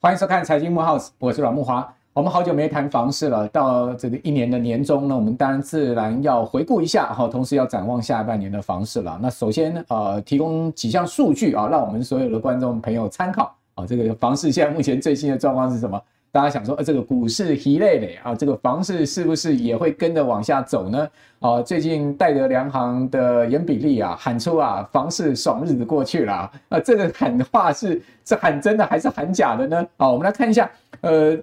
欢迎收看财经慕 House，我是阮木华。我们好久没谈房市了，到这个一年的年终呢，我们当然自然要回顾一下哈，同时要展望下半年的房市了。那首先呃，提供几项数据啊，让我们所有的观众朋友参考啊。这个房市现在目前最新的状况是什么？大家想说，呃，这个股市疲累累啊，这个房市是不是也会跟着往下走呢？啊，最近戴德梁行的严比利啊喊出啊，房市爽日子过去了啊，啊，这个喊话是是喊真的还是喊假的呢？好，我们来看一下，呃。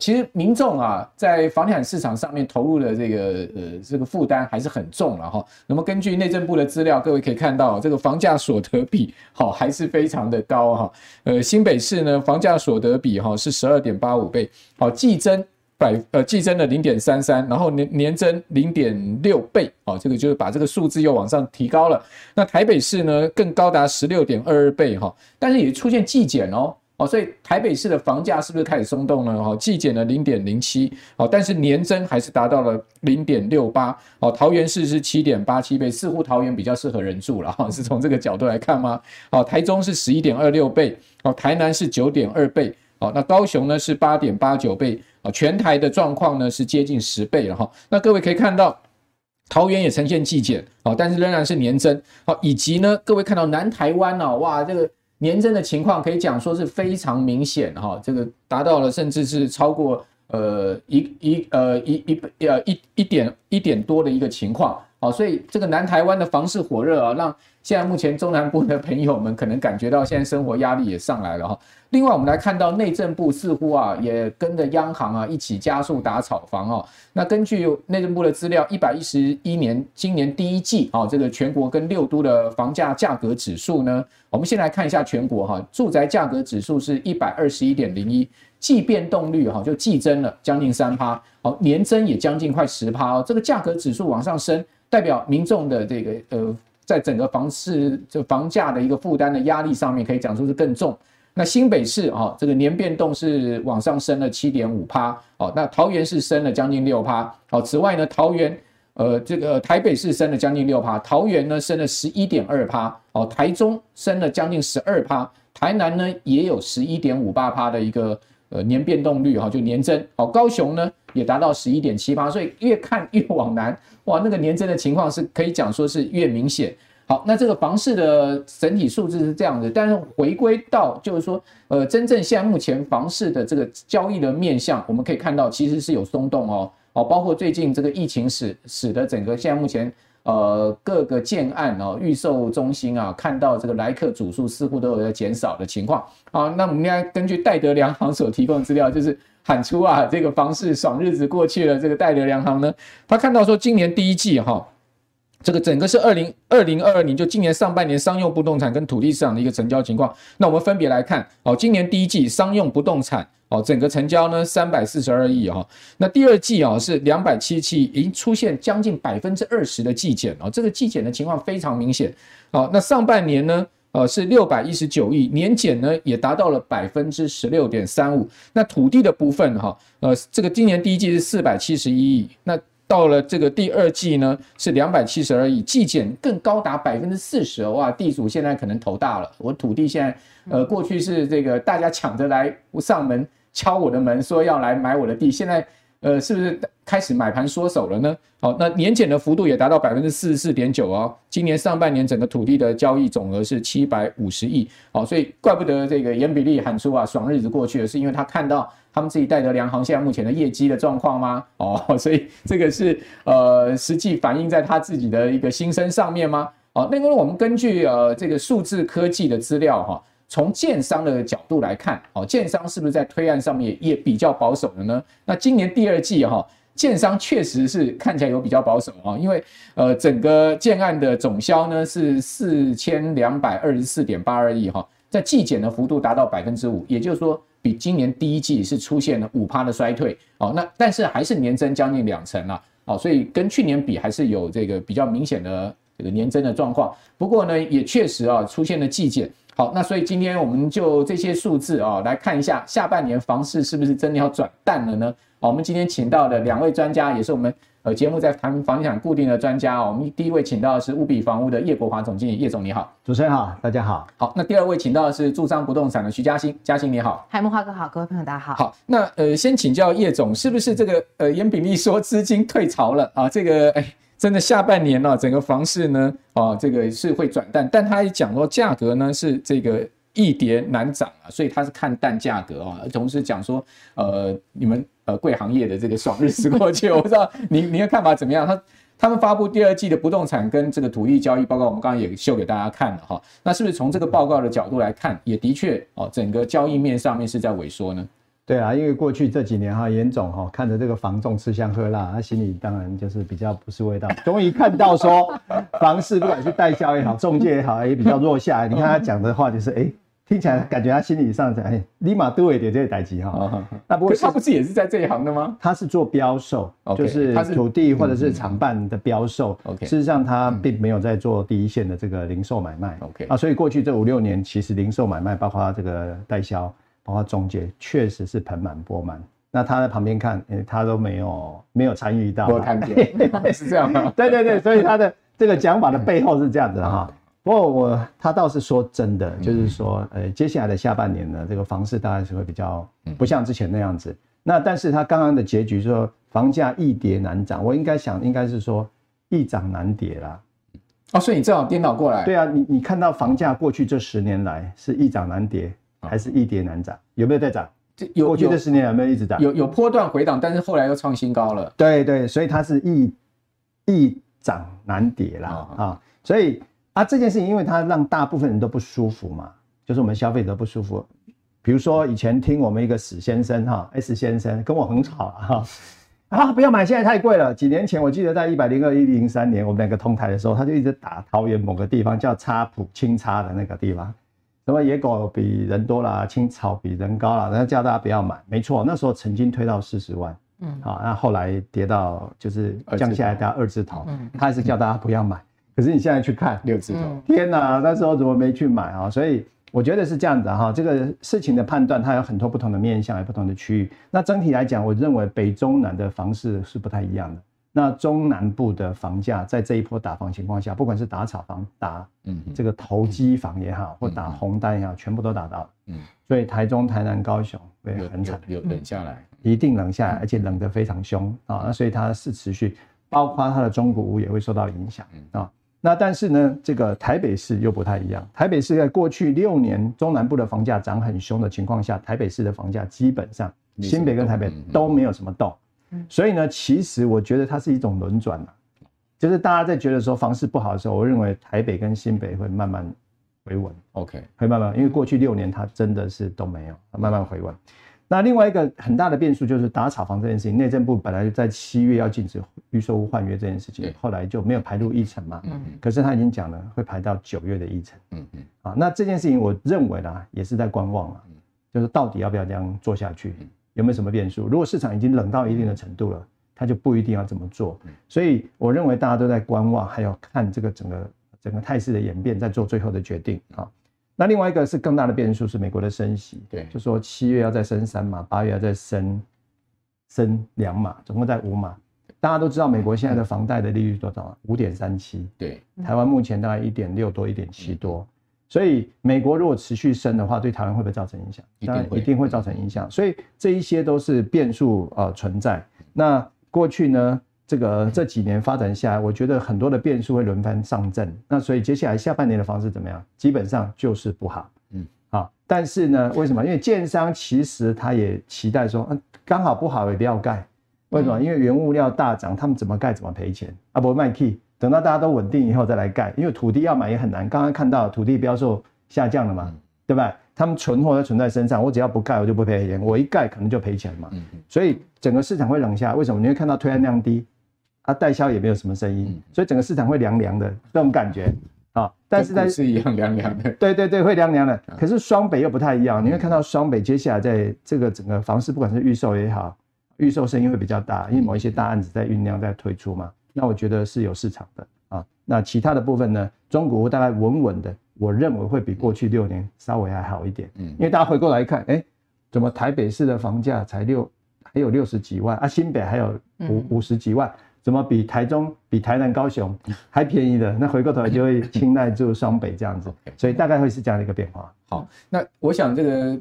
其实民众啊，在房地产市场上面投入的这个呃这个负担还是很重了哈。那么根据内政部的资料，各位可以看到，这个房价所得比好还是非常的高哈。呃，新北市呢，房价所得比哈是十二点八五倍，好，季增百呃季增了零点三三，然后年年增零点六倍，哦，这个就是把这个数字又往上提高了。那台北市呢，更高达十六点二二倍哈，但是也出现季减哦。哦，所以台北市的房价是不是开始松动呢？哈，季减了零点零七，哦，但是年增还是达到了零点六八，哦，桃园市是七点八七倍，似乎桃园比较适合人住了，哈，是从这个角度来看吗？哦，台中是十一点二六倍，哦，台南是九点二倍，哦，那高雄呢是八点八九倍，哦，全台的状况呢是接近十倍了哈。那各位可以看到，桃园也呈现季减，哦，但是仍然是年增，好，以及呢，各位看到南台湾哦，哇，这个。年增的情况可以讲说是非常明显哈，这个达到了甚至是超过呃一一呃一一呃一一点一点多的一个情况，好，所以这个南台湾的房市火热啊，让现在目前中南部的朋友们可能感觉到现在生活压力也上来了哈。另外，我们来看到内政部似乎啊也跟着央行啊一起加速打炒房哦。那根据内政部的资料，一百一十一年今年第一季啊，这个全国跟六都的房价价格指数呢，我们先来看一下全国哈，住宅价格指数是一百二十一点零一，季变动率哈就季增了将近三趴，好，年增也将近快十趴哦。这个价格指数往上升，代表民众的这个呃，在整个房市这房价的一个负担的压力上面，可以讲说是更重。那新北市啊，这个年变动是往上升了七点五趴，哦，那桃园市升了将近六趴，哦，此外呢，桃园，呃，这个台北市升了将近六趴，桃园呢升了十一点二趴，哦，台中升了将近十二趴，台南呢也有十一点五八趴的一个呃年变动率哈，就年增，哦，高雄呢也达到十一点七八，所以越看越往南，哇，那个年增的情况是可以讲说是越明显。好，那这个房市的整体数字是这样的，但是回归到就是说，呃，真正现在目前房市的这个交易的面向，我们可以看到其实是有松动哦，哦，包括最近这个疫情使使得整个现在目前呃各个建案哦预售中心啊，看到这个来客组数似乎都有在减少的情况啊。那我们应该根据戴德梁行所提供的资料，就是喊出啊这个房市爽日子过去了，这个戴德梁行呢，他看到说今年第一季哈。这个整个是二零二零二二年，就今年上半年商用不动产跟土地市场的一个成交情况。那我们分别来看，哦，今年第一季商用不动产，哦，整个成交呢三百四十二亿哈。那第二季啊是两百七十七亿，已经出现将近百分之二十的季减哦，这个季减的情况非常明显。好，那上半年呢，呃是六百一十九亿，年减呢也达到了百分之十六点三五。那土地的部分哈，呃，这个今年第一季是四百七十一亿，那。到了这个第二季呢，是两百七十二亿，季减更高达百分之四十，哇！地主现在可能头大了。我土地现在，呃，过去是这个大家抢着来上门敲我的门，说要来买我的地，现在。呃，是不是开始买盘缩手了呢？好，那年减的幅度也达到百分之四十四点九哦。今年上半年整个土地的交易总额是七百五十亿，好，所以怪不得这个颜比利喊出啊，爽日子过去了，是因为他看到他们自己戴德梁行现在目前的业绩的状况吗？哦，所以这个是呃实际反映在他自己的一个心声上面吗？哦，那个我们根据呃这个数字科技的资料哈。从建商的角度来看，哦，建商是不是在推案上面也比较保守的呢？那今年第二季哈，建商确实是看起来有比较保守啊，因为呃，整个建案的总销呢是四千两百二十四点八二亿哈，在季减的幅度达到百分之五，也就是说比今年第一季是出现了五趴的衰退哦，那但是还是年增将近两成了哦，所以跟去年比还是有这个比较明显的这个年增的状况。不过呢，也确实啊出现了季减。好，那所以今天我们就这些数字啊，来看一下下半年房市是不是真的要转淡了呢？好，我们今天请到的两位专家，也是我们呃，节目在谈房地产固定的专家哦，我们第一位请到的是乌比房屋的叶国华总经理，叶总你好，主持人好，大家好。好，那第二位请到的是住商不动产的徐嘉欣，嘉欣你好，嗨，木华哥好，各位朋友大家好。好，那呃，先请教叶总，是不是这个呃严炳立说资金退潮了啊？这个哎，真的下半年呢、整个房市呢，啊，这个是会转淡，但他也讲说价格呢是这个易跌难涨啊，所以他是看淡价格啊，同时讲说呃你们。呃，贵行业的这个爽日子过去，我不知道您您的看法怎么样？他他们发布第二季的不动产跟这个土地交易报告，我们刚刚也秀给大家看了哈。那是不是从这个报告的角度来看，也的确哦，整个交易面上面是在萎缩呢？对啊，因为过去这几年哈，严总哈看着这个房仲吃香喝辣，他心里当然就是比较不是味道。终于看到说房市不管是代销也好，中介也好，也比较弱下来。你看他讲的话就是哎。欸听起来感觉他心理上在哎，立马都会点这个代志哈。那不过他不是也是在这一行的吗？他是做标售，okay, 就是土地或者是厂办的标售。OK，事实上他并没有在做第一线的这个零售买卖。OK，啊，所以过去这五六年，其实零售买卖，包括这个代销，包括中介，确实是盆满钵满。那他在旁边看，哎，他都没有没有参与到。我看见 是这样吗？对对对，所以他的这个讲法的背后是这样子的哈。不过我他倒是说真的，就是说，呃，接下来的下半年呢，这个房市大概是会比较不像之前那样子。那但是他刚刚的结局说房价易跌难涨，我应该想应该是说易涨难跌啦。哦，所以你正好颠倒过来。对啊，你你看到房价过去这十年来是易涨难跌，还是易跌难涨？有没有在涨？有过去这十年有没有一直涨？有有波段回档，但是后来又创新高了。对对，所以它是易易涨难跌啦啊，所以。啊，这件事情，因为它让大部分人都不舒服嘛，就是我们消费者不舒服。比如说以前听我们一个史先生哈，S 先生跟我很吵哈，啊不要买，现在太贵了。几年前我记得在一百零二、一零三年我们两个同台的时候，他就一直打桃园某个地方叫叉埔清差的那个地方，什么野狗比人多啦，青草比人高啦，然后叫大家不要买。没错，那时候曾经推到四十万，嗯，好，那后来跌到就是降下来到二字头，嗯，他还是叫大家不要买。可是你现在去看六字头，天哪，那时候怎么没去买啊？所以我觉得是这样子哈，这个事情的判断它有很多不同的面向，有不同的区域。那整体来讲，我认为北中南的房市是不太一样的。那中南部的房价在这一波打房情况下，不管是打炒房、打嗯这个投机房也好，或打红单也好，全部都打到了。嗯，所以台中、台南、高雄会很惨，有冷下来，一定冷下来，而且冷得非常凶啊。那所以它是持续，包括它的中古屋也会受到影响啊。那但是呢，这个台北市又不太一样。台北市在过去六年中南部的房价涨很凶的情况下，台北市的房价基本上新北跟台北都没有什么动。所以呢，其实我觉得它是一种轮转啊，就是大家在觉得说房市不好的时候，我认为台北跟新北会慢慢回稳。OK，会慢慢，因为过去六年它真的是都没有，慢慢回稳。那另外一个很大的变数就是打炒房这件事情，内政部本来就在七月要禁止预售屋换约这件事情，后来就没有排入议程嘛。嗯。可是他已经讲了会排到九月的议程。嗯嗯。啊，那这件事情我认为呢，也是在观望啊，就是到底要不要这样做下去，有没有什么变数？如果市场已经冷到一定的程度了，它就不一定要这么做。所以我认为大家都在观望，还有看这个整个整个态势的演变，再做最后的决定啊。那另外一个是更大的变数是美国的升息，对，就说七月要再升三码，八月要再升升两码，总共在五码。大家都知道美国现在的房贷的利率多少？五点三七，对，台湾目前大概一点六多，一点七多。所以美国如果持续升的话，对台湾会不会造成影响？一定会，一定会造成影响。所以这一些都是变数呃存在。那过去呢？这个这几年发展下来，我觉得很多的变数会轮番上阵，那所以接下来下半年的房市怎么样？基本上就是不好，嗯，好，但是呢，为什么？因为建商其实他也期待说，嗯，刚好不好也不要盖，为什么？因为原物料大涨，他们怎么盖怎么赔钱啊，不卖气，等到大家都稳定以后再来盖，因为土地要买也很难。刚刚看到土地标售下降了嘛，对吧？他们存货要存在身上，我只要不盖，我就不赔钱，我一盖可能就赔钱嘛，所以整个市场会冷下来。为什么？你会看到推案量低。它代销也没有什么声音，所以整个市场会凉凉的这种感觉啊。但是在是一样凉凉的，对对对，会凉凉的。可是双北又不太一样，你会看到双北接下来在这个整个房市，不管是预售也好，预售声音会比较大，因为某一些大案子在酝酿在推出嘛。那我觉得是有市场的啊。那其他的部分呢，中国大概稳稳的，我认为会比过去六年稍微还好一点。嗯，因为大家回过来看，哎，怎么台北市的房价才六还有六十几万啊，新北还有五五十几万。怎么比台中、比台南、高雄还便宜的？那回过头来就会青睐住双北这样子，所以大概会是这样的一个变化。好，那我想这个。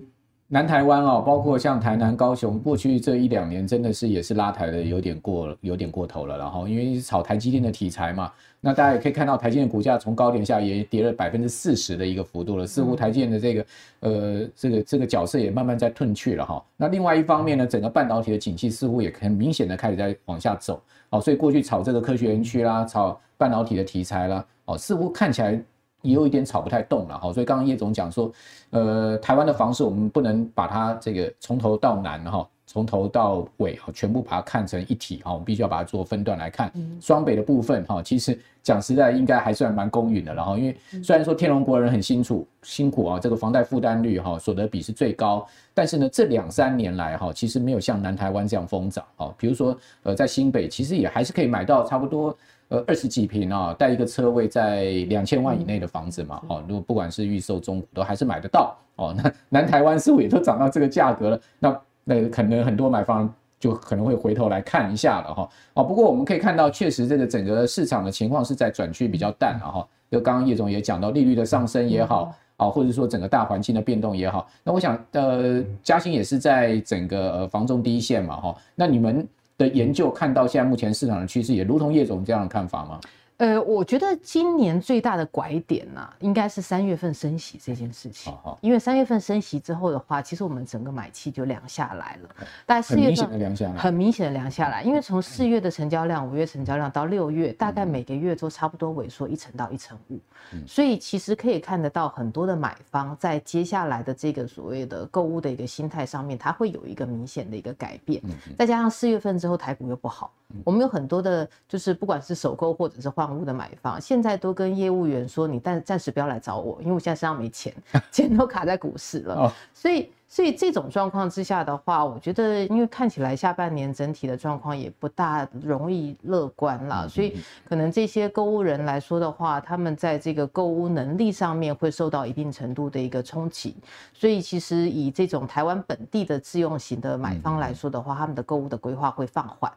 南台湾哦，包括像台南、高雄，过去这一两年真的是也是拉抬的有点过，有点过头了。然后因为炒台积电的题材嘛，那大家也可以看到台积电股价从高点下也跌了百分之四十的一个幅度了，似乎台积电的这个呃这个这个角色也慢慢在褪去了哈。那另外一方面呢，整个半导体的景气似乎也很明显的开始在往下走。哦，所以过去炒这个科学园区啦，炒半导体的题材啦，哦，似乎看起来。也有一点炒不太动了哈，所以刚刚叶总讲说，呃，台湾的房市我们不能把它这个从头到南哈，从头到尾哈，全部把它看成一体哈，我们必须要把它做分段来看。双北的部分哈，其实讲实在应该还算蛮公允的，然后因为虽然说天龙国人很辛苦辛苦啊，这个房贷负担率哈，所得比是最高，但是呢，这两三年来哈，其实没有像南台湾这样疯涨哈，比如说呃，在新北其实也还是可以买到差不多。呃，二十几平啊，带一个车位在两千万以内的房子嘛，哦，如果不管是预售中古都还是买得到哦。那南台湾似乎也都涨到这个价格了，那那可能很多买方就可能会回头来看一下了哈。哦，不过我们可以看到，确实这个整个市场的情况是在转趋比较淡了哈。就刚刚叶总也讲到，利率的上升也好，啊，或者说整个大环境的变动也好，那我想呃，嘉兴也是在整个呃房中第一线嘛哈。那你们。的研究看到现在目前市场的趋势，也如同叶总这样的看法吗？呃，我觉得今年最大的拐点呢、啊，应该是三月份升息这件事情。因为三月份升息之后的话，其实我们整个买气就凉下来了。大概四月份很明显的凉下来，很明显的凉下来。因为从四月的成交量、五月成交量到六月，大概每个月都差不多萎缩一成到一成五。所以其实可以看得到，很多的买方在接下来的这个所谓的购物的一个心态上面，它会有一个明显的一个改变。再加上四月份之后台股又不好，我们有很多的，就是不管是首购或者是换。物的买方现在都跟业务员说，你暂暂时不要来找我，因为我现在身上没钱，钱都卡在股市了，所以。所以这种状况之下的话，我觉得，因为看起来下半年整体的状况也不大容易乐观了，所以可能这些购物人来说的话，他们在这个购物能力上面会受到一定程度的一个冲击。所以其实以这种台湾本地的自用型的买方来说的话，他们的购物的规划会放缓。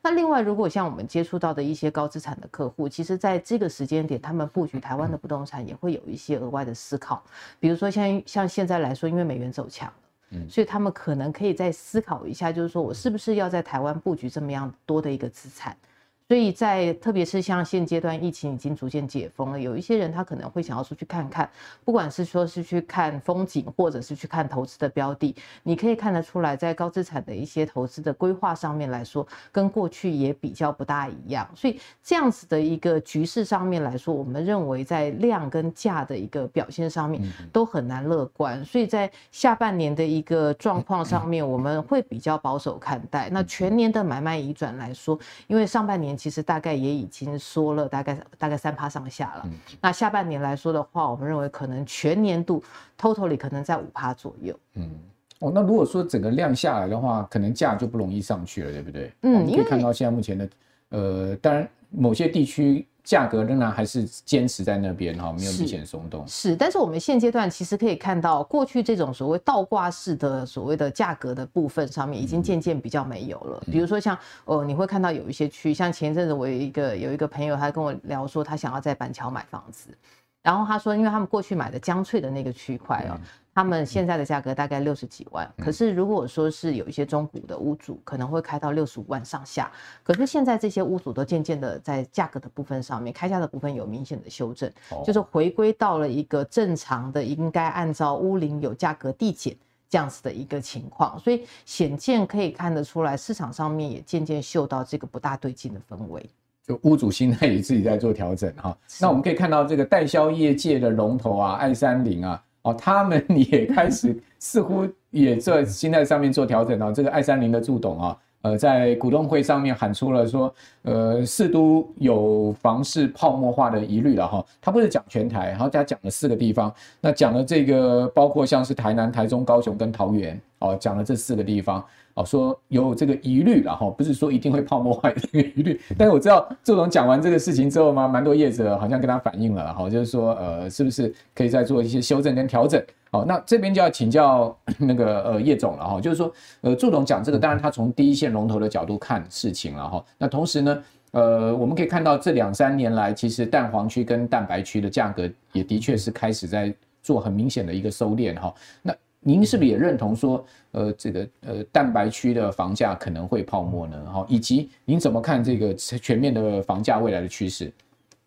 那另外，如果像我们接触到的一些高资产的客户，其实在这个时间点，他们布局台湾的不动产也会有一些额外的思考，比如说像像现在来说，因为美元走强。所以他们可能可以再思考一下，就是说我是不是要在台湾布局这么样多的一个资产。所以在特别是像现阶段疫情已经逐渐解封了，有一些人他可能会想要出去看看，不管是说是去看风景，或者是去看投资的标的，你可以看得出来，在高资产的一些投资的规划上面来说，跟过去也比较不大一样。所以这样子的一个局势上面来说，我们认为在量跟价的一个表现上面都很难乐观。所以在下半年的一个状况上面，我们会比较保守看待。那全年的买卖移转来说，因为上半年。其实大概也已经缩了大概大概三趴上下了。那下半年来说的话，我们认为可能全年度 totally 可能在五趴左右。嗯，哦，那如果说整个量下来的话，可能价就不容易上去了，对不对？嗯，你可以看到现在目前的，呃，当然某些地区。价格仍然还是坚持在那边哈，没有明显松动。是，但是我们现阶段其实可以看到，过去这种所谓倒挂式的所谓的价格的部分上面，已经渐渐比较没有了。比如说像呃，你会看到有一些区，像前一阵子我有一个有一个朋友，他跟我聊说，他想要在板桥买房子，然后他说，因为他们过去买的江翠的那个区块哦。他们现在的价格大概六十几万，可是如果说是有一些中古的屋主，可能会开到六十五万上下。可是现在这些屋主都渐渐的在价格的部分上面，开价的部分有明显的修正，就是回归到了一个正常的，应该按照屋龄有价格递减这样子的一个情况。所以显见可以看得出来，市场上面也渐渐嗅到这个不大对劲的氛围。就屋主心态也自己在做调整哈。那我们可以看到这个代销业界的龙头啊，爱三零啊。哦，他们也开始似乎也在心态上面做调整哦。这个爱三零的助董啊，呃，在股东会上面喊出了说，呃，四都有房市泡沫化的疑虑了哈。他不是讲全台，然后他讲了四个地方，那讲了这个包括像是台南、台中、高雄跟桃园哦，讲了这四个地方。哦，说有这个疑虑了哈，不是说一定会泡沫化的这个疑虑，但是我知道周总讲完这个事情之后嘛，蛮多业者好像跟他反映了哈，就是说呃，是不是可以再做一些修正跟调整？好，那这边就要请教 那个呃叶总了哈，就是说呃，祝总讲这个，当然他从第一线龙头的角度看事情了哈，那同时呢，呃，我们可以看到这两三年来，其实蛋黄区跟蛋白区的价格也的确是开始在做很明显的一个收敛哈。那您是不是也认同说，呃，这个呃蛋白区的房价可能会泡沫呢？哈，以及您怎么看这个全面的房价未来的趋势？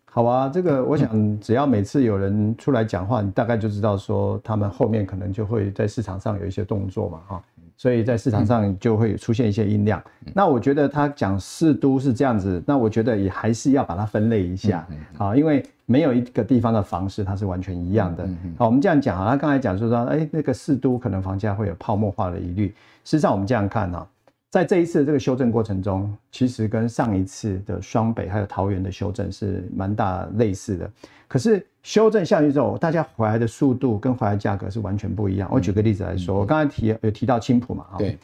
好啊，这个我想只要每次有人出来讲话，你大概就知道说他们后面可能就会在市场上有一些动作嘛，哈。所以在市场上就会出现一些音量。那我觉得他讲四都是这样子，那我觉得也还是要把它分类一下啊，因为没有一个地方的房市它是完全一样的。好，我们这样讲啊，他刚才讲说说，哎，那个四都可能房价会有泡沫化的疑虑。事实际上我们这样看啊，在这一次的这个修正过程中，其实跟上一次的双北还有桃园的修正是蛮大类似的。可是修正下去之后，大家回来的速度跟回来价格是完全不一样。我举个例子来说，我刚才提有提到青埔嘛，对，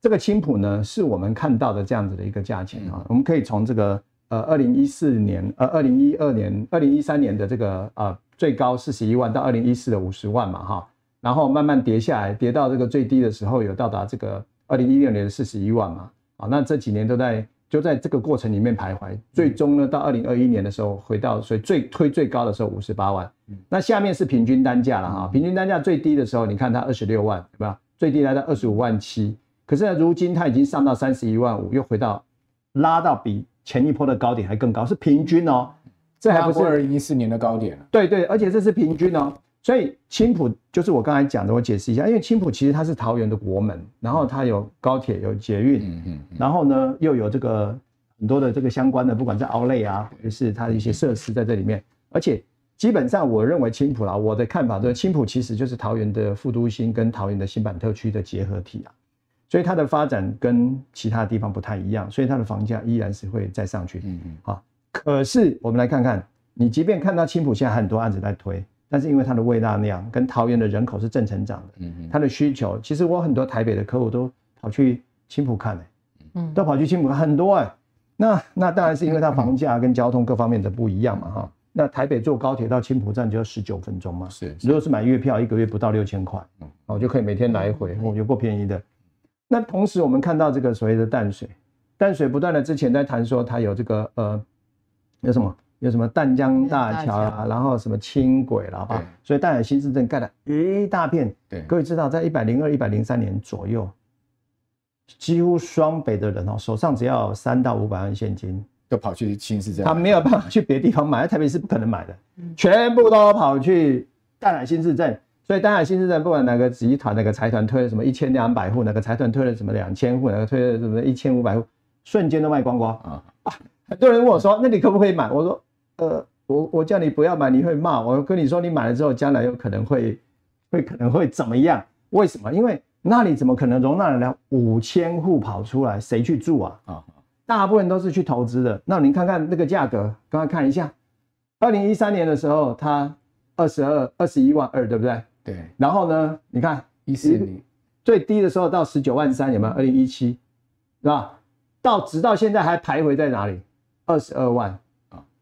这个青埔呢是我们看到的这样子的一个价钱啊。我们可以从这个呃二零一四年呃二零一二年二零一三年的这个呃最高四十一万到二零一四的五十万嘛哈，然后慢慢跌下来，跌到这个最低的时候有到达这个二零一六年的四十一万嘛，啊，那这几年都在。就在这个过程里面徘徊，最终呢，到二零二一年的时候，回到所以最推最高的时候五十八万。那下面是平均单价了哈，平均单价最低的时候，你看它二十六万，对吧？最低来到二十五万七，可是呢，如今它已经上到三十一万五，又回到拉到比前一波的高点还更高，是平均哦。这还不是二零一四年的高点。对对，而且这是平均哦。所以青浦就是我刚才讲的，我解释一下，因为青浦其实它是桃园的国门，然后它有高铁、有捷运，嗯嗯，然后呢又有这个很多的这个相关的，不管在奥莱啊，或者是它的一些设施在这里面，而且基本上我认为青浦啦，我的看法就是青浦其实就是桃园的副都心跟桃园的新版特区的结合体啊，所以它的发展跟其他地方不太一样，所以它的房价依然是会再上去，嗯嗯，好，可是我们来看看，你即便看到青浦现在很多案子在推。但是因为它的未纳量跟桃园的人口是正成长的，嗯嗯，它的需求，其实我很多台北的客户都跑去青浦看，嗯，都跑去青浦看很多哎，那那当然是因为它房价跟交通各方面的不一样嘛哈。那台北坐高铁到青浦站就要十九分钟嘛，是，如果是买月票，一个月不到六千块，嗯，我就可以每天来回，我觉得够便宜的。那同时我们看到这个所谓的淡水，淡水不断的之前在谈说它有这个呃，有什么？有什么淡江大桥啊，然后什么轻轨了哈，所以淡海新市镇盖了一大片。对，各位知道，在一百零二、一百零三年左右，几乎双北的人哦，手上只要三到五百万现金，都跑去新市镇，他没有办法去别的地方买，在台北是不可能买的，全部都跑去淡海新市镇。所以淡海新市镇不管哪个集团、哪个财团推了什么一千两百户，哪个财团推了什么两千户，哪个推了什么一千五百户，瞬间都卖光光啊！很多人问我说：“那你可不可以买？”我说。呃，我我叫你不要买，你会骂我。跟你说，你买了之后，将来有可能会，会可能会怎么样？为什么？因为那里怎么可能容纳得了五千户跑出来？谁去住啊？啊，大部分都是去投资的。那您看看那个价格，刚刚看一下，二零一三年的时候，它二十二、二十一万二，对不对？对。然后呢，你看一四年最低的时候到十九万三，有没有？二零一七，是吧？到直到现在还徘徊在哪里？二十二万。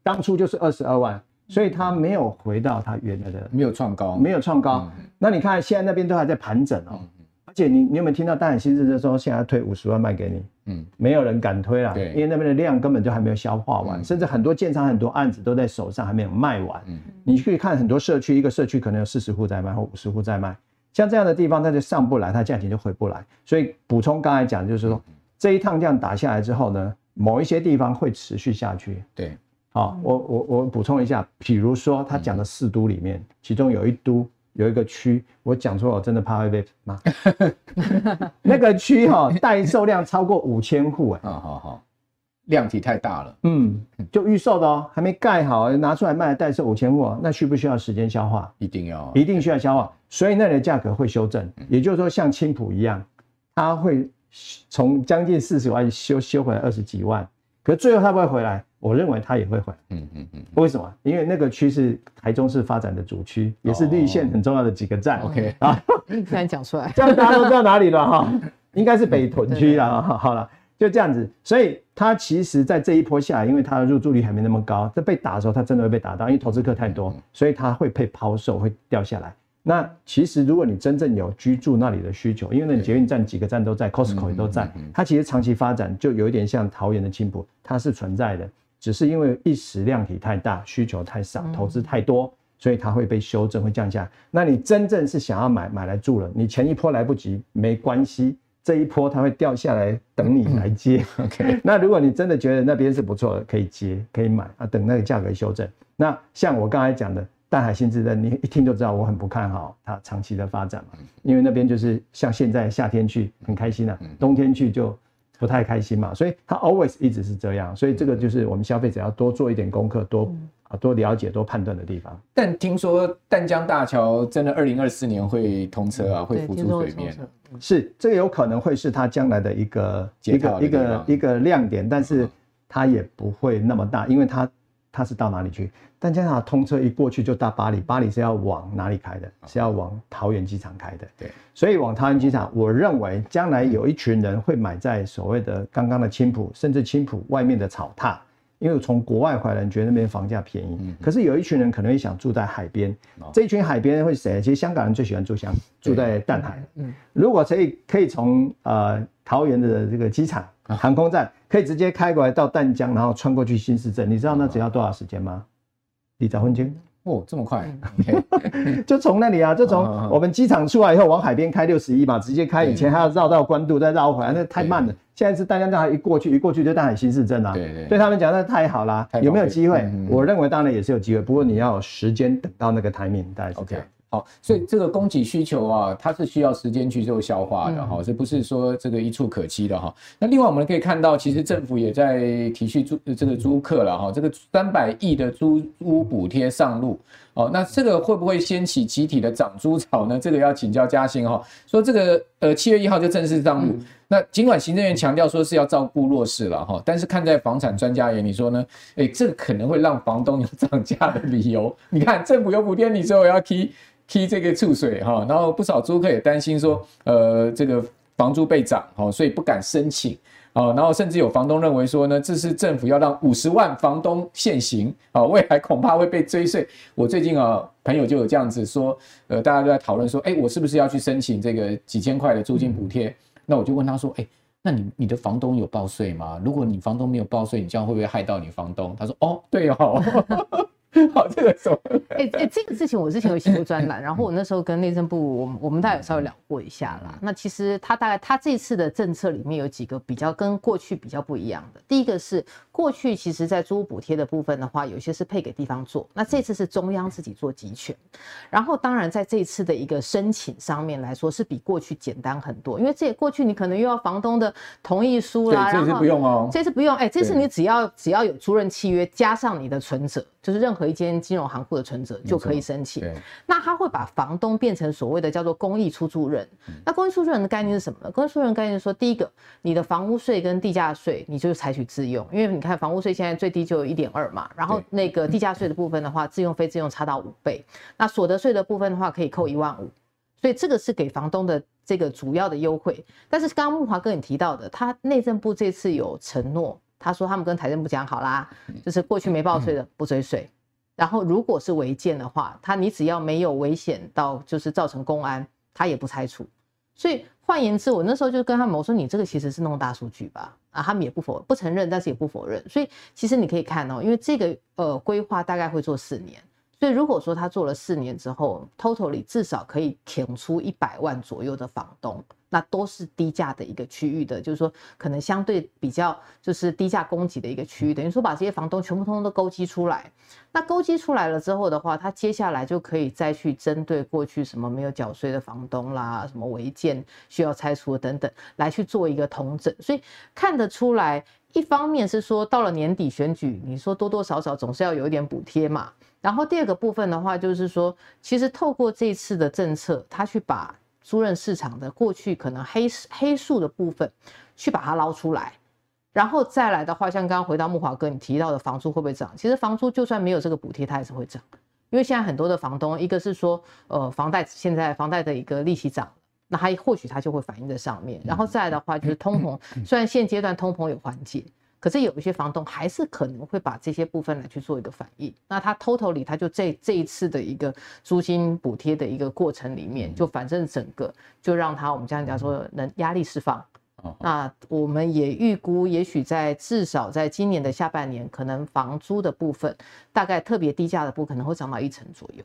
当初就是二十二万，所以它没有回到它原来的，没有创高，没有创高。那你看现在那边都还在盘整哦，而且你你有没有听到大海新市镇说现在要推五十万卖给你？嗯，没有人敢推了，对，因为那边的量根本就还没有消化完，甚至很多建商很多案子都在手上还没有卖完。嗯，你去看很多社区，一个社区可能有四十户在卖或五十户在卖，像这样的地方它就上不来，它价钱就回不来。所以补充刚才讲就是说，这一趟这样打下来之后呢，某一些地方会持续下去。对。好，我我我补充一下，比如说他讲的四都里面，其中有一都有一个区，我讲错了，我真的怕会被骂。那个区哈，代售量超过五千户，哎，好好好，量体太大了，嗯，就预售的哦，还没盖好，拿出来卖，代售五千户哦，那需不需要时间消化？一定要，一定需要消化，所以那里的价格会修正，也就是说像青浦一样，它会从将近四十万修修回来二十几万，可是最后它不会回来。我认为它也会回来，嗯嗯嗯，为什么？因为那个区是台中市发展的主区，也是绿线很重要的几个站。OK 啊，你突然讲出来，这样大家都知道哪里了哈，应该是北屯区了。好了，就这样子，所以它其实在这一波下来，因为它的入住率还没那么高，在被打的时候，它真的会被打到，因为投资客太多，所以它会被抛售，会掉下来。那其实如果你真正有居住那里的需求，因为那捷运站几个站都在，Costco 也都在，它其实长期发展就有一点像桃园的青埔，它是存在的，只是因为一时量体太大，需求太少，投资太多，所以它会被修正，会降价。那你真正是想要买买来住了，你前一波来不及没关系，这一波它会掉下来等你来接。OK，那如果你真的觉得那边是不错的，可以接可以买啊，等那个价格修正。那像我刚才讲的。淡海新之灯，你一听就知道我很不看好它长期的发展嘛，因为那边就是像现在夏天去很开心啊，冬天去就不太开心嘛，所以它 always 一直是这样，所以这个就是我们消费者要多做一点功课，多啊多了解、多判断的地方。但听说淡江大桥真的二零二四年会通车啊，会浮出水面，是这个有可能会是它将来的一个一个一个一个亮点，但是它也不会那么大，因为它。它是到哪里去？但加上通车一过去就到巴黎，巴黎是要往哪里开的？是要往桃园机场开的。对，所以往桃园机场，我认为将来有一群人会买在所谓的刚刚的青浦，甚至青浦外面的草踏，因为从国外回来人觉得那边房价便宜。可是有一群人可能会想住在海边，这一群海边会谁？其实香港人最喜欢住香，住在淡海。嗯，如果可以可以从呃桃园的这个机场。航空站可以直接开过来到淡江，然后穿过去新市镇。你知道那只要多少时间吗？你早分钟哦，这么快？Okay、就从那里啊，就从 我们机场出来以后往海边开六十一嘛，直接开。以前还要绕到关渡再绕回来，那太慢了。现在是淡江这样一过去，一过去就淡海新市镇啊。对对，对他们讲那太好了。有没有机会？我认为当然也是有机会，不过你要有时间等到那个 timing，大概是这样。好，所以这个供给需求啊，它是需要时间去做消化的哈，这不是说这个一触可及的哈。那另外我们可以看到，其实政府也在体恤租这个租客了哈，这个三百亿的租屋补贴上路哦，那这个会不会掀起集体的涨租潮呢？这个要请教嘉兴哈，说这个呃七月一号就正式上路。那尽管行政院强调说是要照顾弱势了哈，但是看在房产专家眼里说呢，哎，这个可能会让房东有涨价的理由。你看政府有补贴，你说我要踢。踢这个触水哈，然后不少租客也担心说，呃，这个房租被涨，所以不敢申请，然后甚至有房东认为说呢，这是政府要让五十万房东现形，啊，未来恐怕会被追税。我最近啊，朋友就有这样子说，呃，大家都在讨论说，哎，我是不是要去申请这个几千块的租金补贴？那我就问他说，哎，那你你的房东有报税吗？如果你房东没有报税，你这样会不会害到你房东？他说，哦，对哦。好，这个说，哎哎、欸欸，这个事情我之前有写过专栏，然后我那时候跟内政部，我们我们大概有稍微聊过一下啦。那其实他大概他这次的政策里面有几个比较跟过去比较不一样的。第一个是过去其实在租屋补贴的部分的话，有些是配给地方做，那这次是中央自己做集权。然后当然在这一次的一个申请上面来说，是比过去简单很多，因为这过去你可能又要房东的同意书啦，这次不用哦，这次不用，哎，这次你只要只要有租赁契约加上你的存折。就是任何一间金融行库的存折就可以申请。那他会把房东变成所谓的叫做公益出租人。那公益出租人的概念是什么呢？公益出租人的概念是说，第一个，你的房屋税跟地价税，你就采取自用，因为你看房屋税现在最低就有一点二嘛，然后那个地价税的部分的话，自用非自用差到五倍。那所得税的部分的话，可以扣一万五。所以这个是给房东的这个主要的优惠。但是刚刚木华哥你提到的，他内政部这次有承诺。他说他们跟财政部讲好啦，就是过去没报税的不追税，然后如果是违建的话，他你只要没有危险到就是造成公安，他也不拆除。所以换言之，我那时候就跟他们我说，你这个其实是弄大数据吧？啊，他们也不否不承认，但是也不否认。所以其实你可以看哦，因为这个呃规划大概会做四年，所以如果说他做了四年之后，totally 至少可以填出一百万左右的房东。那都是低价的一个区域的，就是说可能相对比较就是低价供给的一个区域，等于说把这些房东全部通通都勾稽出来。那勾稽出来了之后的话，他接下来就可以再去针对过去什么没有缴税的房东啦，什么违建需要拆除等等，来去做一个统整。所以看得出来，一方面是说到了年底选举，你说多多少少总是要有一点补贴嘛。然后第二个部分的话，就是说其实透过这次的政策，他去把租赁市场的过去可能黑黑数的部分，去把它捞出来，然后再来的话，像刚刚回到木华哥你提到的房租会不会涨？其实房租就算没有这个补贴，它也是会涨，因为现在很多的房东，一个是说，呃，房贷现在房贷的一个利息涨，那它或许它就会反映在上面，然后再来的话就是通膨，虽然现阶段通膨有缓解。可是有一些房东还是可能会把这些部分来去做一个反应。那他 totally 他就这这一次的一个租金补贴的一个过程里面，就反正整个就让他我们这样讲说能压力释放。那我们也预估，也许在至少在今年的下半年，可能房租的部分大概特别低价的部分可能会涨到一成左右。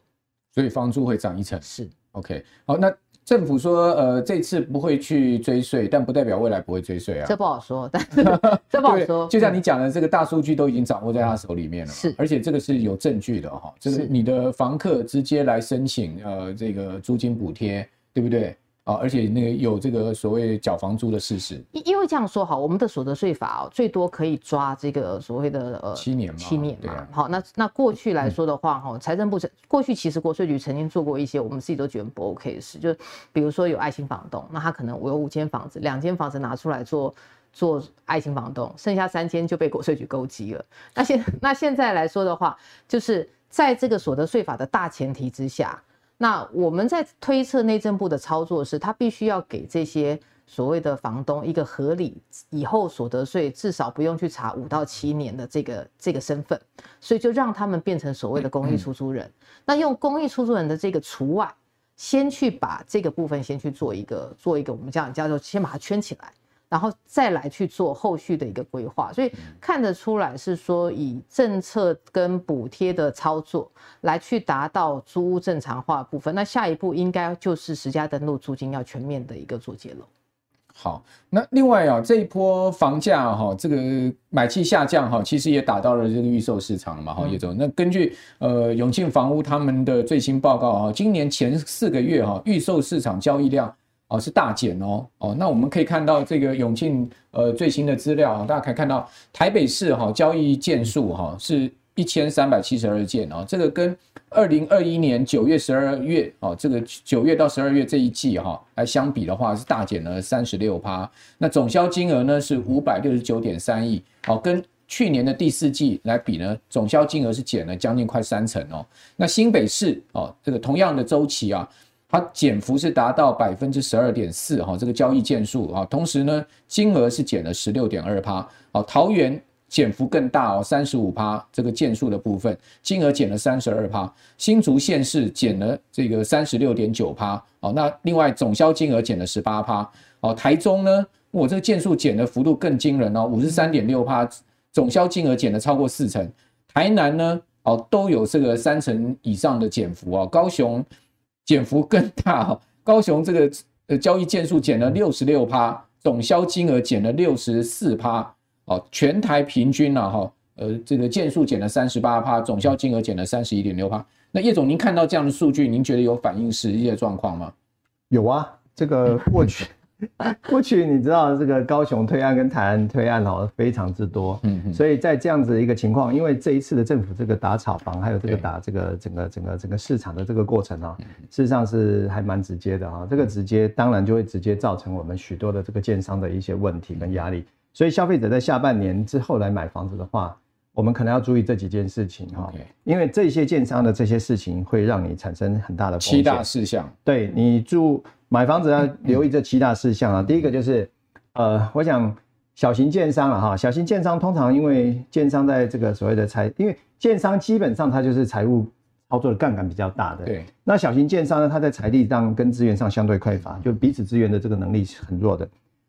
所以房租会涨一成。是。OK，好，那。政府说，呃，这次不会去追税，但不代表未来不会追税啊。这不好说，但是这不好 说。就像你讲的，这个大数据都已经掌握在他手里面了，是，而且这个是有证据的哈，就是你的房客直接来申请，呃，这个租金补贴，对不对？啊，而且那个有这个所谓缴房租的事实，因因为这样说好，我们的所得税法哦，最多可以抓这个所谓的呃七年嘛，七年嘛。好，那那过去来说的话哈，财政部曾过去其实国税局曾经做过一些我们自己都觉得不 OK 的事，就比如说有爱心房东，那他可能我有五间房子，两间房子拿出来做做爱心房东，剩下三间就被国税局勾稽了。那现那现在来说的话，就是在这个所得税法的大前提之下。那我们在推测内政部的操作是，他必须要给这些所谓的房东一个合理以后所得税至少不用去查五到七年的这个这个身份，所以就让他们变成所谓的公益出租人。那用公益出租人的这个除外，先去把这个部分先去做一个做一个我们这样叫做先把它圈起来。然后再来去做后续的一个规划，所以看得出来是说以政策跟补贴的操作来去达到租屋正常化部分。那下一步应该就是实价登录租金要全面的一个做揭露。好，那另外啊，这一波房价哈，这个买气下降哈，其实也打到了这个预售市场了嘛哈，叶总。那根据呃永庆房屋他们的最新报告啊，今年前四个月哈，预售市场交易量。哦，是大减哦，哦，那我们可以看到这个永庆呃最新的资料啊，大家可以看到台北市哈交易件数哈是一千三百七十二件哦，这个跟二零二一年九月十二月哦，这个九月到十二月这一季哈来相比的话是大减了三十六趴，那总销金额呢是五百六十九点三亿哦，跟去年的第四季来比呢，总销金额是减了将近快三成哦，那新北市哦这个同样的周期啊。它减幅是达到百分之十二点四哈，这个交易件数啊，同时呢，金额是减了十六点二趴，哦，桃园减幅更大哦，三十五趴，这个件数的部分，金额减了三十二趴，新竹县市减了这个三十六点九趴，哦，那另外总销金额减了十八趴，哦，台中呢，我这个件数减的幅度更惊人哦，五十三点六趴，总销金额减了超过四成，台南呢，哦，都有这个三成以上的减幅哦，高雄。减幅更大哈，高雄这个呃交易件数减了六十六趴，总销金额减了六十四趴，哦，全台平均了哈，呃这个件数减了三十八趴，总销金额减了三十一点六趴。那叶总，您看到这样的数据，您觉得有反映实际的状况吗？有啊，这个过去。过去你知道这个高雄推案跟台南推案哦非常之多，嗯，所以在这样子的一个情况，因为这一次的政府这个打炒房，还有这个打这个整个整个整个市场的这个过程啊，事实上是还蛮直接的啊。这个直接当然就会直接造成我们许多的这个建商的一些问题跟压力。所以消费者在下半年之后来买房子的话，我们可能要注意这几件事情哈，因为这些建商的这些事情会让你产生很大的。七大事项，对你住。买房子要留意这七大事项啊，第一个就是，呃，我想小型建商了哈，小型建商通常因为建商在这个所谓的财，因为建商基本上它就是财务操作的杠杆比较大的，对。那小型建商呢，它在财力上跟资源上相对匮乏，就彼此资源的这个能力是很弱的，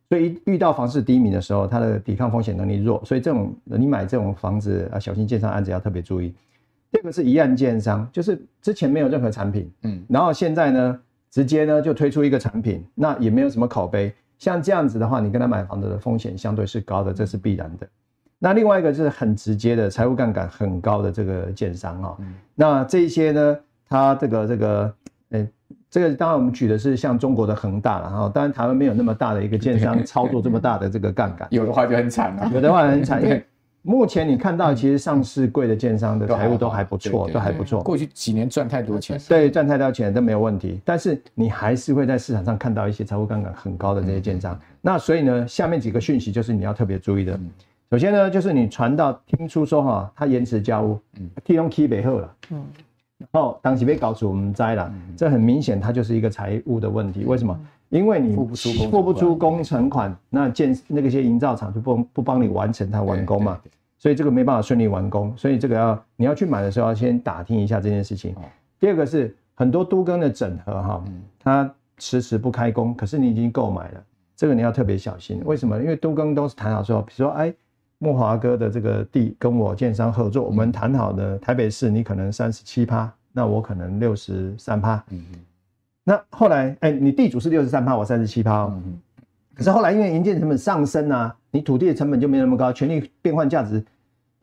所以遇到房市低迷的时候，它的抵抗风险能力弱，所以这种你买这种房子啊，小型建商案子要特别注意。第二个是一案建商，就是之前没有任何产品，嗯，然后现在呢。直接呢就推出一个产品，那也没有什么口碑，像这样子的话，你跟他买房子的风险相对是高的，这是必然的。那另外一个就是很直接的财务杠杆很高的这个建商哈，那这些呢，它这个这个，欸，这个当然我们举的是像中国的恒大了哈，当然台湾没有那么大的一个建商操作这么大的这个杠杆，有的话就很惨了，有的话很惨，因为。目前你看到，其实上市柜的建商的财务都还不错，都还不错。过去几年赚太多钱，对，赚太多钱都没有问题。但是你还是会在市场上看到一些财务杠杆很高的这些建商。那所以呢，下面几个讯息就是你要特别注意的。首先呢，就是你传到听出说哈，他延迟交屋，提供 key 背后了，嗯，然后当时被搞出我们灾了，这很明显它就是一个财务的问题。为什么？因为你付不出工程款，那建那个些营造厂就不不帮你完成它完工嘛，所以这个没办法顺利完工，所以这个要你要去买的时候要先打听一下这件事情。第二个是很多都更的整合哈，它迟迟不开工，可是你已经购买了，这个你要特别小心。为什么？因为都更都是谈好说，比如说哎，莫华哥的这个地跟我建商合作，我们谈好的台北市你可能三十七趴，那我可能六十三趴。那后来，哎、欸，你地主是六十三趴，我三十七趴。嗯嗯。可是后来因为营建成本上升啊，你土地的成本就没那么高，权利变换价值，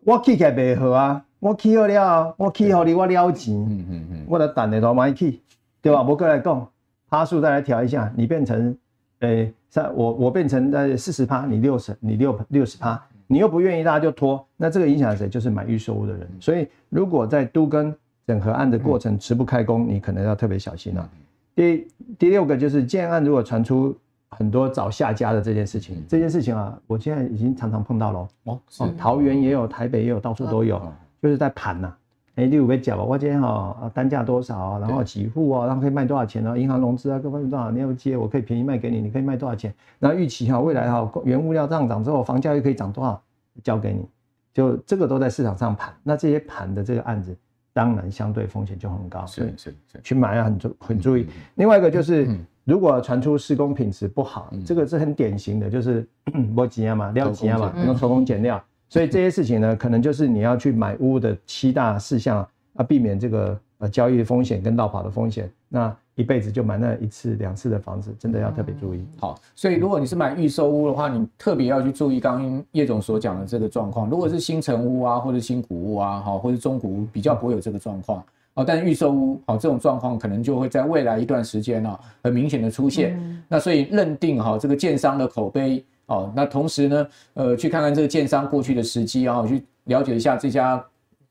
我起起来不好啊，我起好了，我起好你我了钱。嗯嗯嗯。我的胆的都买起，对吧？我过来讲，趴数再来调一下，你变成，呃、欸，三我我变成在四十趴，你六十，你六六十趴，你又不愿意，大家就拖，那这个影响谁？就是买预售屋的人。所以如果在都跟整合案的过程迟不开工，你可能要特别小心了、啊。第第六个就是建案，如果传出很多找下家的这件事情，这件事情啊，我现在已经常常碰到了哦。是，桃园也有，台北也有，到处都有，就是在盘呐。哎，你有个讲吧，我今天哈单价多少，然后几户啊，然后可以卖多少钱呢？银行融资啊，各方面多少，你要接，我可以便宜卖给你，你可以卖多少钱？然后预期哈，未来哈原物料上涨之后，房价又可以涨多少，交给你，就这个都在市场上盘。那这些盘的这个案子。当然，相对风险就很高，是是是，去买要很注很注意。另外一个就是，如果传出施工品质不好，这个是很典型的，就是没钱啊嘛，料钱啊嘛，用偷工减料。所以这些事情呢，可能就是你要去买屋的七大事项啊，避免这个呃交易的风险跟盗跑的风险。那一辈子就买那一次两次的房子，真的要特别注意。嗯、好，所以如果你是买预售屋的话，你特别要去注意刚刚叶总所讲的这个状况。如果是新城屋啊，或者新古屋啊，好，或者中古屋，比较不会有这个状况。哦，但是预售屋，好，这种状况可能就会在未来一段时间呢，很明显的出现。嗯、那所以认定哈这个建商的口碑哦，那同时呢，呃，去看看这个建商过去的时机啊，去了解一下这家。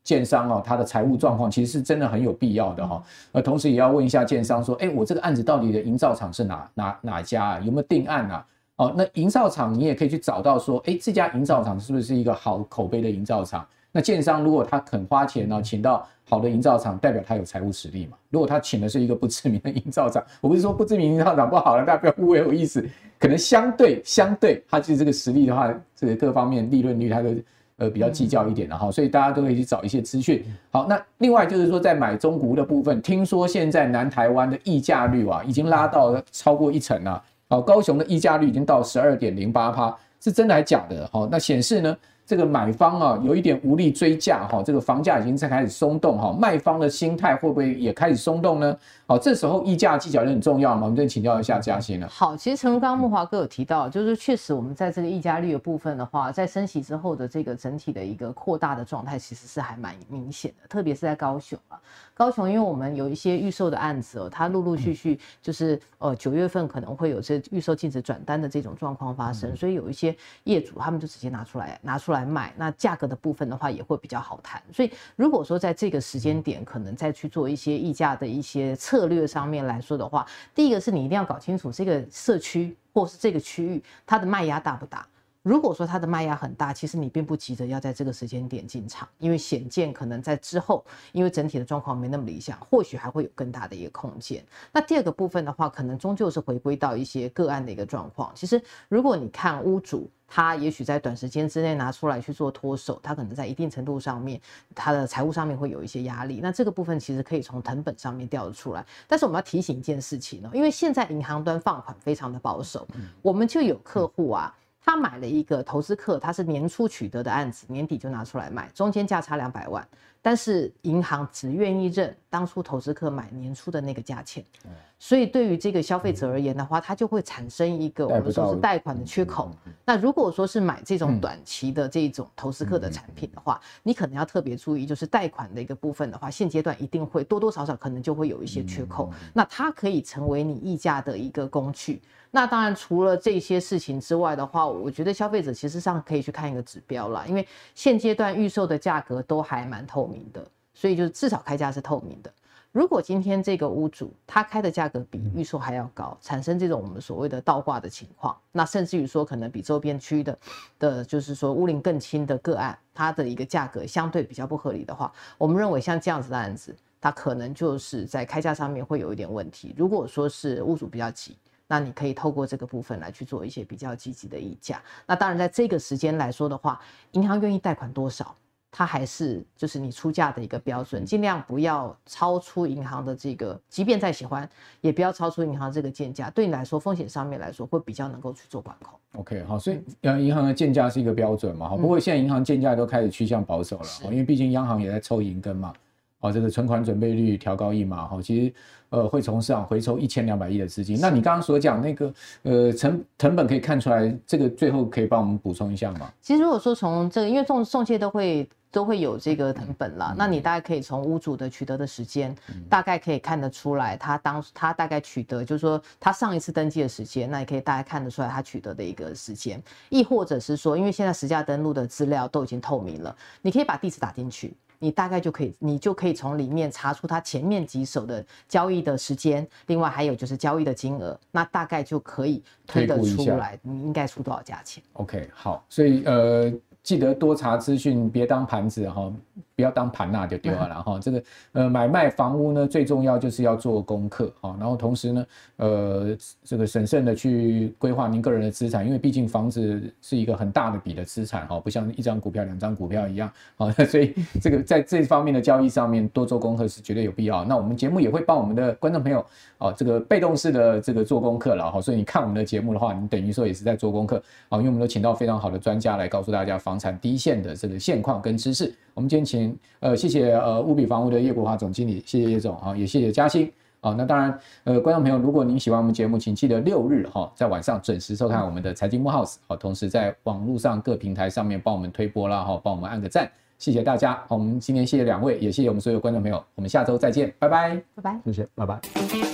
建商哦，他的财务状况其实是真的很有必要的哈。呃，同时也要问一下建商说，哎，我这个案子到底的营造厂是哪哪哪家啊？有没有定案啊？哦，那营造厂你也可以去找到说，哎，这家营造厂是不是一个好口碑的营造厂？那建商如果他肯花钱呢，请到好的营造厂，代表他有财务实力嘛。如果他请的是一个不知名的营造厂，我不是说不知名营造厂不好了，大家不要误会我意思。可能相对相对，他就是这个实力的话，这个各方面利润率他的。呃，比较计较一点的哈，所以大家都可以去找一些资讯。好，那另外就是说，在买中股的部分，听说现在南台湾的溢价率啊，已经拉到了超过一成了。好，高雄的溢价率已经到十二点零八趴，是真的还假的？好，那显示呢？这个买方啊，有一点无力追价哈，这个房价已经在开始松动哈，卖方的心态会不会也开始松动呢？好，这时候议价技巧就很重要嘛，我们再请教一下嘉欣了。好，其实陈如刚刚慕驊哥有提到，就是确实我们在这个议价率的部分的话，在升息之后的这个整体的一个扩大的状态，其实是还蛮明显的，特别是在高雄啊。高雄，因为我们有一些预售的案子哦，它陆陆续续就是呃九月份可能会有这预售禁止转单的这种状况发生，所以有一些业主他们就直接拿出来拿出来卖，那价格的部分的话也会比较好谈。所以如果说在这个时间点可能再去做一些议价的一些策略上面来说的话，第一个是你一定要搞清楚这个社区或是这个区域它的卖压大不大。如果说它的卖压很大，其实你并不急着要在这个时间点进场，因为显见可能在之后，因为整体的状况没那么理想，或许还会有更大的一个空间。那第二个部分的话，可能终究是回归到一些个案的一个状况。其实如果你看屋主，他也许在短时间之内拿出来去做脱手，他可能在一定程度上面，他的财务上面会有一些压力。那这个部分其实可以从成本上面调得出来。但是我们要提醒一件事情呢，因为现在银行端放款非常的保守，我们就有客户啊。他买了一个投资客，他是年初取得的案子，年底就拿出来卖，中间价差两百万，但是银行只愿意认当初投资客买年初的那个价钱，所以对于这个消费者而言的话，它就会产生一个我们说是贷款的缺口。那如果说是买这种短期的这种投资客的产品的话，你可能要特别注意，就是贷款的一个部分的话，现阶段一定会多多少少可能就会有一些缺口，那它可以成为你议价的一个工具。那当然，除了这些事情之外的话，我觉得消费者其实上可以去看一个指标啦，因为现阶段预售的价格都还蛮透明的，所以就至少开价是透明的。如果今天这个屋主他开的价格比预售还要高，产生这种我们所谓的倒挂的情况，那甚至于说可能比周边区的的，就是说屋龄更轻的个案，它的一个价格相对比较不合理的话，我们认为像这样子的案子，它可能就是在开价上面会有一点问题。如果说是屋主比较急。那你可以透过这个部分来去做一些比较积极的议价。那当然，在这个时间来说的话，银行愿意贷款多少，它还是就是你出价的一个标准，尽量不要超出银行的这个，即便再喜欢，也不要超出银行这个建价。对你来说，风险上面来说会比较能够去做管控。OK，好，所以呃，银行的建价是一个标准嘛，哈。不过现在银行建价都开始趋向保守了，因为毕竟央行也在抽银根嘛。哦，这个存款准备率调高一码，哈，其实呃会从市场回抽一千两百亿的资金。那你刚刚所讲那个呃成成本可以看出来，这个最后可以帮我们补充一下吗？其实如果说从这个，因为送送件都会都会有这个成本啦，嗯、那你大概可以从屋主的取得的时间，嗯、大概可以看得出来，他当他大概取得就是说他上一次登记的时间，那也可以大概看得出来他取得的一个时间，亦或者是说，因为现在实价登录的资料都已经透明了，你可以把地址打进去。你大概就可以，你就可以从里面查出它前面几手的交易的时间，另外还有就是交易的金额，那大概就可以推得出来，你应该出多少价钱？OK，好，所以呃。记得多查资讯，别当盘子哈，不要当盘那就丢了哈。这个呃买卖房屋呢，最重要就是要做功课哈，然后同时呢，呃这个审慎的去规划您个人的资产，因为毕竟房子是一个很大的笔的资产哈，不像一张股票、两张股票一样啊，所以这个在这方面的交易上面多做功课是绝对有必要。那我们节目也会帮我们的观众朋友啊，这个被动式的这个做功课了哈，所以你看我们的节目的话，你等于说也是在做功课啊，因为我们都请到非常好的专家来告诉大家房。房产第一线的这个现况跟知识，我们今天请呃谢谢呃屋比房屋的叶国华总经理，谢谢叶总啊，也谢谢嘉兴啊。那当然呃观众朋友，如果您喜欢我们节目，请记得六日哈在晚上准时收看我们的财经木 house 好，同时在网络上各平台上面帮我们推播啦哈，帮我们按个赞，谢谢大家。好，我们今天谢谢两位，也谢谢我们所有观众朋友，我们下周再见，拜拜，拜拜，谢谢，拜拜。